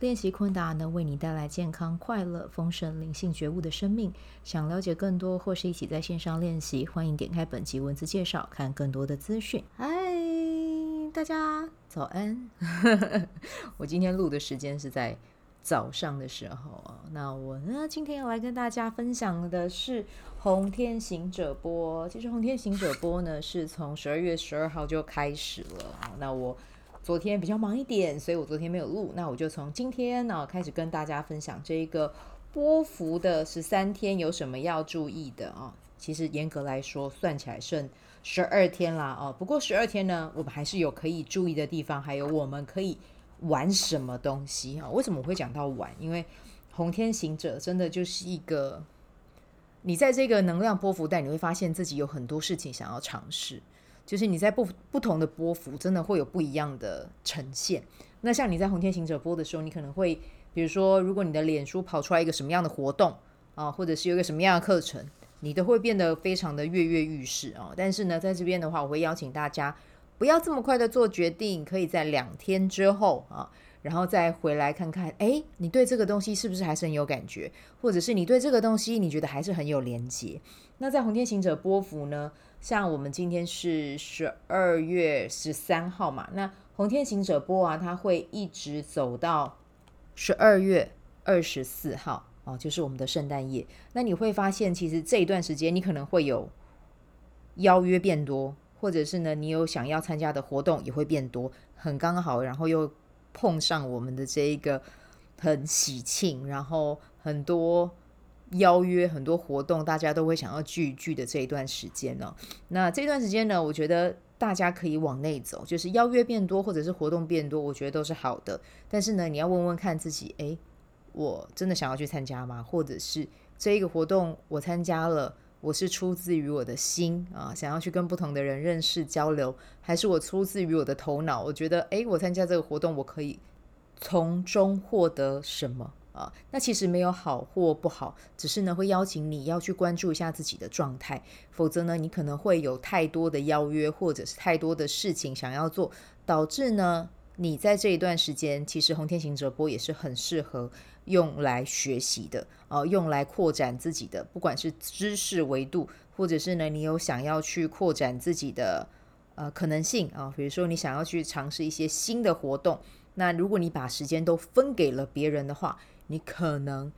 练习昆达能为你带来健康、快乐、丰盛、灵性觉悟的生命。想了解更多或是一起在线上练习，欢迎点开本集文字介绍，看更多的资讯。嗨，大家早安！我今天录的时间是在早上的时候啊。那我呢，今天要来跟大家分享的是红天行者波。其实红天行者波呢，是从十二月十二号就开始了。那我。昨天比较忙一点，所以我昨天没有录。那我就从今天呢开始跟大家分享这一个波幅的十三天有什么要注意的啊？其实严格来说，算起来剩十二天啦哦。不过十二天呢，我们还是有可以注意的地方，还有我们可以玩什么东西啊？为什么我会讲到玩？因为红天行者真的就是一个，你在这个能量波幅带，你会发现自己有很多事情想要尝试。就是你在不不同的波幅，真的会有不一样的呈现。那像你在红天行者播的时候，你可能会，比如说，如果你的脸书跑出来一个什么样的活动啊，或者是有一个什么样的课程，你都会变得非常的跃跃欲试啊。但是呢，在这边的话，我会邀请大家不要这么快的做决定，可以在两天之后啊，然后再回来看看，哎，你对这个东西是不是还是很有感觉，或者是你对这个东西你觉得还是很有连接。那在红天行者波幅呢？像我们今天是十二月十三号嘛，那红天行者波啊，它会一直走到十二月二十四号哦，就是我们的圣诞夜。那你会发现，其实这一段时间你可能会有邀约变多，或者是呢，你有想要参加的活动也会变多，很刚好，然后又碰上我们的这一个很喜庆，然后很多。邀约很多活动，大家都会想要聚一聚的这一段时间呢。那这段时间呢，我觉得大家可以往内走，就是邀约变多，或者是活动变多，我觉得都是好的。但是呢，你要问问看自己，诶，我真的想要去参加吗？或者是这一个活动我参加了，我是出自于我的心啊，想要去跟不同的人认识交流，还是我出自于我的头脑？我觉得，诶，我参加这个活动，我可以从中获得什么？啊，那其实没有好或不好，只是呢会邀请你要去关注一下自己的状态，否则呢你可能会有太多的邀约或者是太多的事情想要做，导致呢你在这一段时间，其实红天行者波也是很适合用来学习的，哦，用来扩展自己的，不管是知识维度，或者是呢你有想要去扩展自己的呃可能性啊，比如说你想要去尝试一些新的活动，那如果你把时间都分给了别人的话，你可能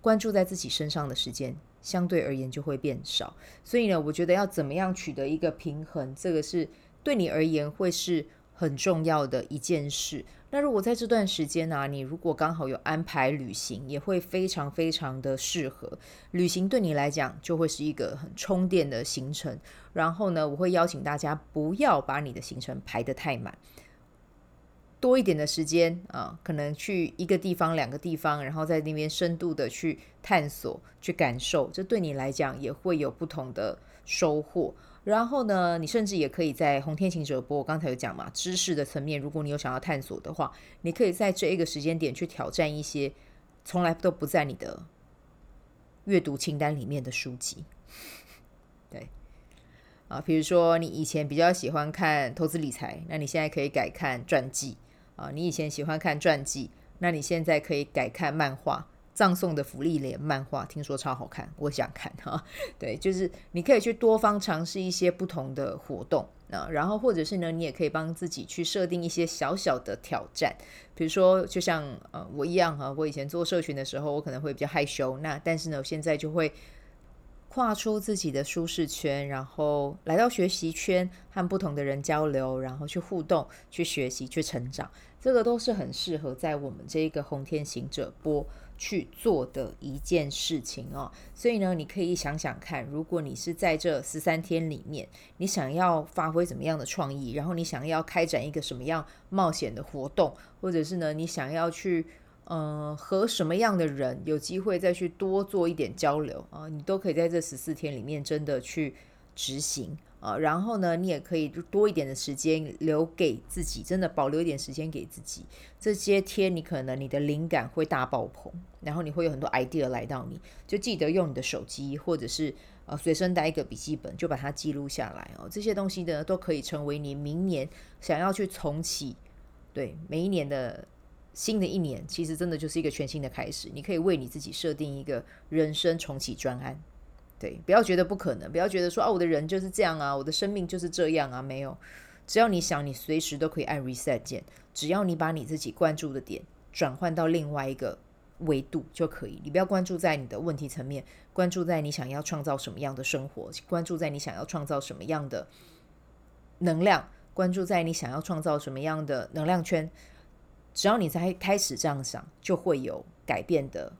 关注在自己身上的时间相对而言就会变少，所以呢，我觉得要怎么样取得一个平衡，这个是对你而言会是很重要的一件事。那如果在这段时间呢、你如果刚好有安排旅行，也会非常非常的适合。旅行对你来讲就会是一个很充电的行程。然后呢，我会邀请大家不要把你的行程排得太满。多一点的时间啊，可能去一个地方、两个地方，然后在那边深度的去探索、去感受，这对你来讲也会有不同的收获。然后呢，你甚至也可以在红天行者波，我刚才有讲嘛，知识的层面，如果你有想要探索的话，你可以在这一个时间点去挑战一些从来都不在你的阅读清单里面的书籍。对。啊，比如说你以前比较喜欢看投资理财，那你现在可以改看传记。啊，你以前喜欢看传记，那你现在可以改看漫画，葬送的福利连漫画，听说超好看，我想看 哈。对，就是你可以去多方尝试一些不同的活动啊，然后或者是呢，你也可以帮自己去设定一些小小的挑战，比如说就像呃我一样哈，我以前做社群的时候，我可能会比较害羞，那但是呢，我现在就会。跨出自己的舒适圈，然后来到学习圈，和不同的人交流，然后去互动、去学习、去成长，这个都是很适合在我们这一个红天行者播去做的一件事情哦。所以呢，你可以想想看，如果你是在这十三天里面，你想要发挥怎么样的创意，然后你想要开展一个什么样冒险的活动，或者是呢，你想要去呃，和什么样的人有机会再去多做一点交流啊，你都可以在这十四天里面真的去执行啊。然后呢，你也可以多一点的时间留给自己，真的保留一点时间给自己。这些天你可能你的灵感会大爆棚，然后你会有很多 idea 来到你，就记得用你的手机或者是呃随身带一个笔记本，就把它记录下来哦。这些东西呢，都可以成为你明年想要去重启，对，每一年的。新的一年其实真的就是一个全新的开始，你可以为你自己设定一个人生重启专案，对，不要觉得不可能，不要觉得说啊，我的人就是这样啊，我的生命就是这样啊，没有，只要你想，你随时都可以按 reset 键，只要你把你自己关注的点转换到另外一个维度就可以，你不要关注在你的问题层面，关注在你想要创造什么样的生活，关注在你想要创造什么样的能量，关注在你想要创造什么样的能量圈。只要你在开始这样想，就会有改变的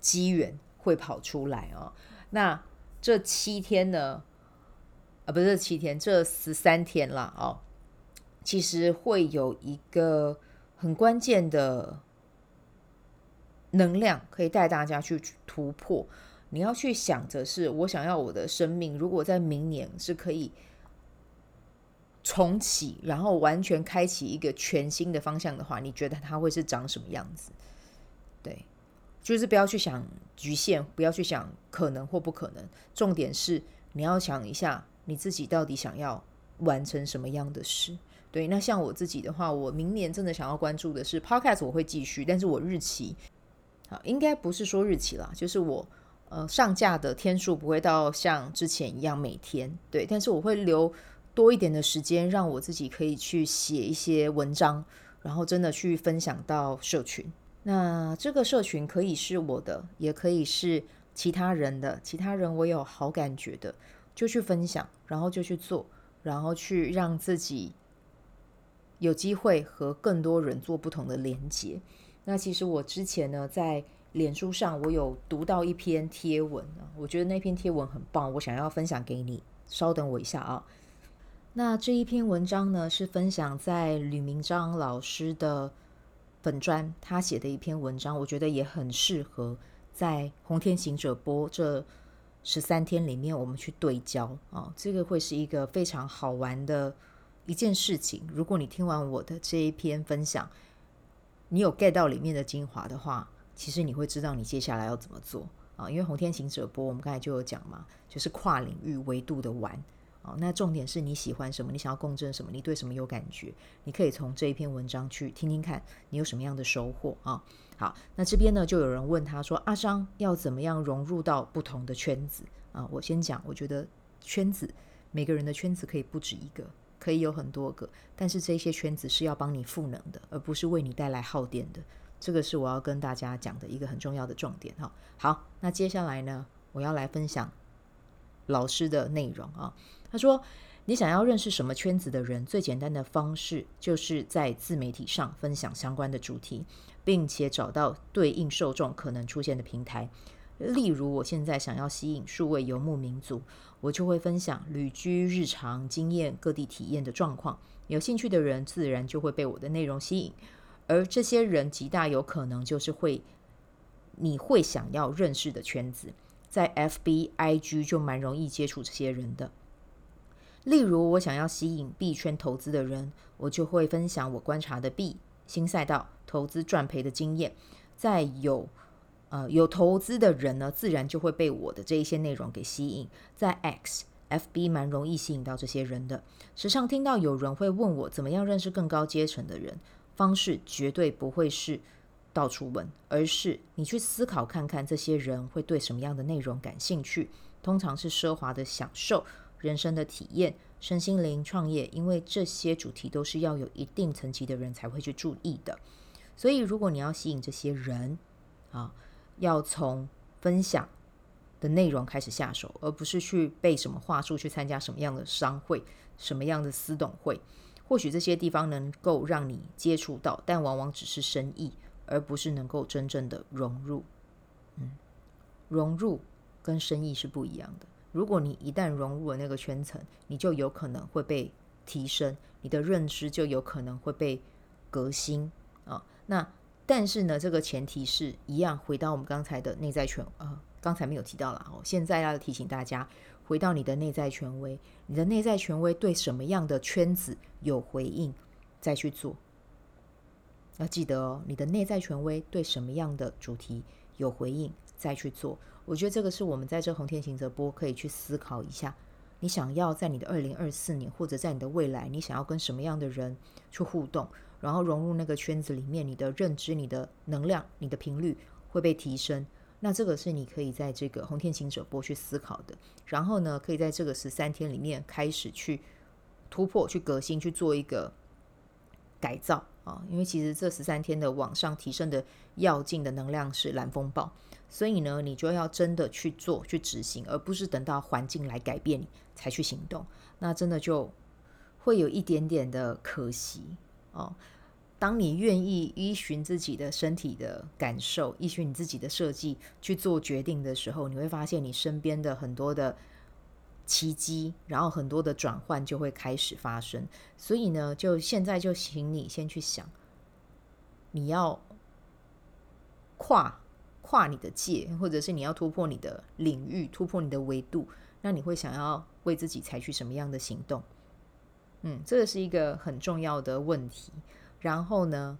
机缘会跑出来哦。那这七天呢？啊，不是七天，这十三天了哦。其实会有一个很关键的能量，可以带大家去突破。你要去想着是，我想要我的生命，如果在明年是可以。重启，然后完全开启一个全新的方向的话，你觉得它会是长什么样子？对，就是不要去想局限，不要去想可能或不可能。重点是你要想一下你自己到底想要完成什么样的事。对，那像我自己的话，我明年真的想要关注的是 Podcast，我会继续，但是我日期，好，应该不是说日期啦，就是我呃上架的天数不会到像之前一样每天，对，但是我会留。多一点的时间，让我自己可以去写一些文章，然后真的去分享到社群。那这个社群可以是我的，也可以是其他人的。其他人我有好感觉的，就去分享，然后就去做，然后去让自己有机会和更多人做不同的连接。那其实我之前呢，在脸书上我有读到一篇贴文啊，我觉得那篇贴文很棒，我想要分享给你。稍等我一下啊。那这一篇文章呢，是分享在吕明章老师的粉专，他写的一篇文章，我觉得也很适合在红天行者播这十三天里面，我们去对焦啊，这个会是一个非常好玩的一件事情。如果你听完我的这一篇分享，你有 get 到里面的精华的话，其实你会知道你接下来要怎么做啊，因为红天行者播，我们刚才就有讲嘛，就是跨领域维度的玩。好，那重点是你喜欢什么？你想要共振什么？你对什么有感觉？你可以从这一篇文章去听听看，你有什么样的收获啊？好，那这边呢，就有人问他说：“阿张要怎么样融入到不同的圈子啊？”我先讲，我觉得圈子，每个人的圈子可以不止一个，可以有很多个，但是这些圈子是要帮你赋能的，而不是为你带来耗电的。这个是我要跟大家讲的一个很重要的重点哈。好，那接下来呢，我要来分享老师的内容啊。他说：“你想要认识什么圈子的人，最简单的方式就是在自媒体上分享相关的主题，并且找到对应受众可能出现的平台。例如，我现在想要吸引数位游牧民族，我就会分享旅居日常经验、各地体验的状况。有兴趣的人自然就会被我的内容吸引，而这些人极大有可能就是会你会想要认识的圈子。在 FB、IG 就蛮容易接触这些人的。”例如，我想要吸引币圈投资的人，我就会分享我观察的币新赛道投资赚赔的经验。在有呃有投资的人呢，自然就会被我的这一些内容给吸引。在 X、FB 蛮容易吸引到这些人的。时常听到有人会问我怎么样认识更高阶层的人，方式绝对不会是到处问，而是你去思考看看这些人会对什么样的内容感兴趣，通常是奢华的享受。人生的体验、身心灵、创业，因为这些主题都是要有一定层级的人才会去注意的。所以，如果你要吸引这些人，啊，要从分享的内容开始下手，而不是去背什么话术，去参加什么样的商会、什么样的私董会。或许这些地方能够让你接触到，但往往只是生意，而不是能够真正的融入。嗯，融入跟生意是不一样的。如果你一旦融入了那个圈层，你就有可能会被提升，你的认知就有可能会被革新啊。那但是呢，这个前提是一样，回到我们刚才的内在权，呃，刚才没有提到了哦。现在要提醒大家，回到你的内在权威，你的内在权威对什么样的圈子有回应，再去做。要记得哦，你的内在权威对什么样的主题有回应，再去做。我觉得这个是我们在这红天行者播可以去思考一下。你想要在你的二零二四年，或者在你的未来，你想要跟什么样的人去互动，然后融入那个圈子里面，你的认知、你的能量、你的频率会被提升。那这个是你可以在这个红天行者播去思考的。然后呢，可以在这个十三天里面开始去突破、去革新、去做一个改造啊。因为其实这十三天的往上提升的要进的能量是蓝风暴。所以呢，你就要真的去做、去执行，而不是等到环境来改变你才去行动。那真的就会有一点点的可惜哦。当你愿意依循自己的身体的感受，依循你自己的设计去做决定的时候，你会发现你身边的很多的奇迹，然后很多的转换就会开始发生。所以呢，就现在就请你先去想，你要跨。跨你的界，或者是你要突破你的领域，突破你的维度，那你会想要为自己采取什么样的行动？嗯，这个是一个很重要的问题。然后呢，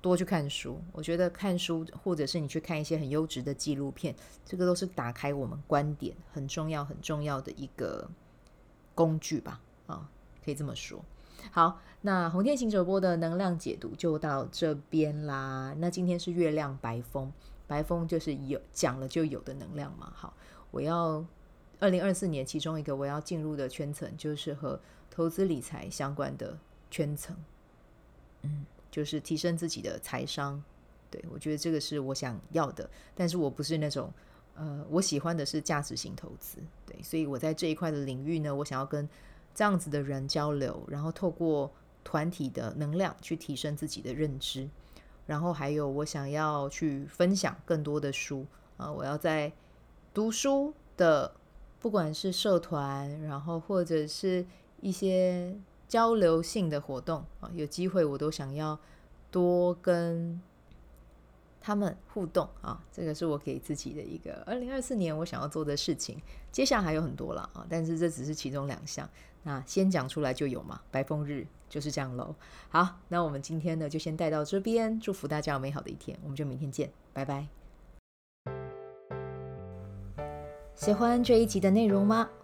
多去看书，我觉得看书，或者是你去看一些很优质的纪录片，这个都是打开我们观点很重要、很重要的一个工具吧。啊，可以这么说。好，那红天行者播的能量解读就到这边啦。那今天是月亮白风。白风就是有讲了就有的能量嘛。好，我要二零二四年其中一个我要进入的圈层就是和投资理财相关的圈层，嗯，就是提升自己的财商。对，我觉得这个是我想要的，但是我不是那种呃，我喜欢的是价值型投资。对，所以我在这一块的领域呢，我想要跟这样子的人交流，然后透过团体的能量去提升自己的认知。然后还有，我想要去分享更多的书啊！我要在读书的，不管是社团，然后或者是一些交流性的活动啊，有机会我都想要多跟他们互动啊！这个是我给自己的一个二零二四年我想要做的事情。接下来还有很多了啊，但是这只是其中两项。那先讲出来就有嘛，白风日。就是这样喽。好，那我们今天呢就先带到这边，祝福大家有美好的一天，我们就明天见，拜拜。喜欢这一集的内容吗？